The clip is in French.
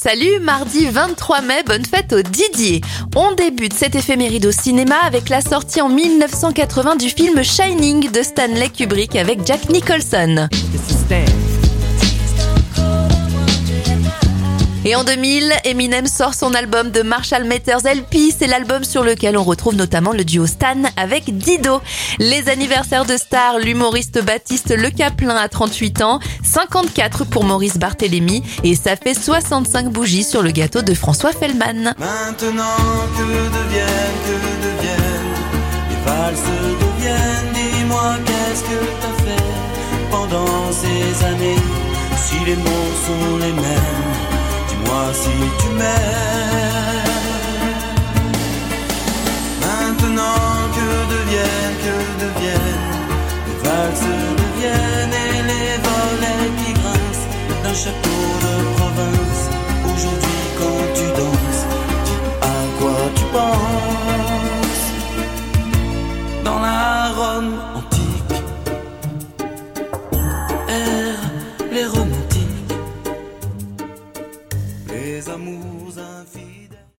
Salut, mardi 23 mai, bonne fête au Didier. On débute cet éphéméride au cinéma avec la sortie en 1980 du film Shining de Stanley Kubrick avec Jack Nicholson. Et en 2000, Eminem sort son album de Marshall Mathers LP. C'est l'album sur lequel on retrouve notamment le duo Stan avec Dido. Les anniversaires de stars, l'humoriste Baptiste Le Caplin à 38 ans, 54 pour Maurice Barthélémy et ça fait 65 bougies sur le gâteau de François Fellman. Maintenant que deviennent, que deviennent, les valses deviennent, dis-moi qu'est-ce que t'as fait pendant ces années, si les mots sont les mêmes tu m'aimes. Maintenant que deviennent, que deviennent, les valses deviennent et les volets qui grincent d'un château de province. Aujourd'hui quand tu danses, à quoi tu penses? Dans la Rome antique, amours infinis.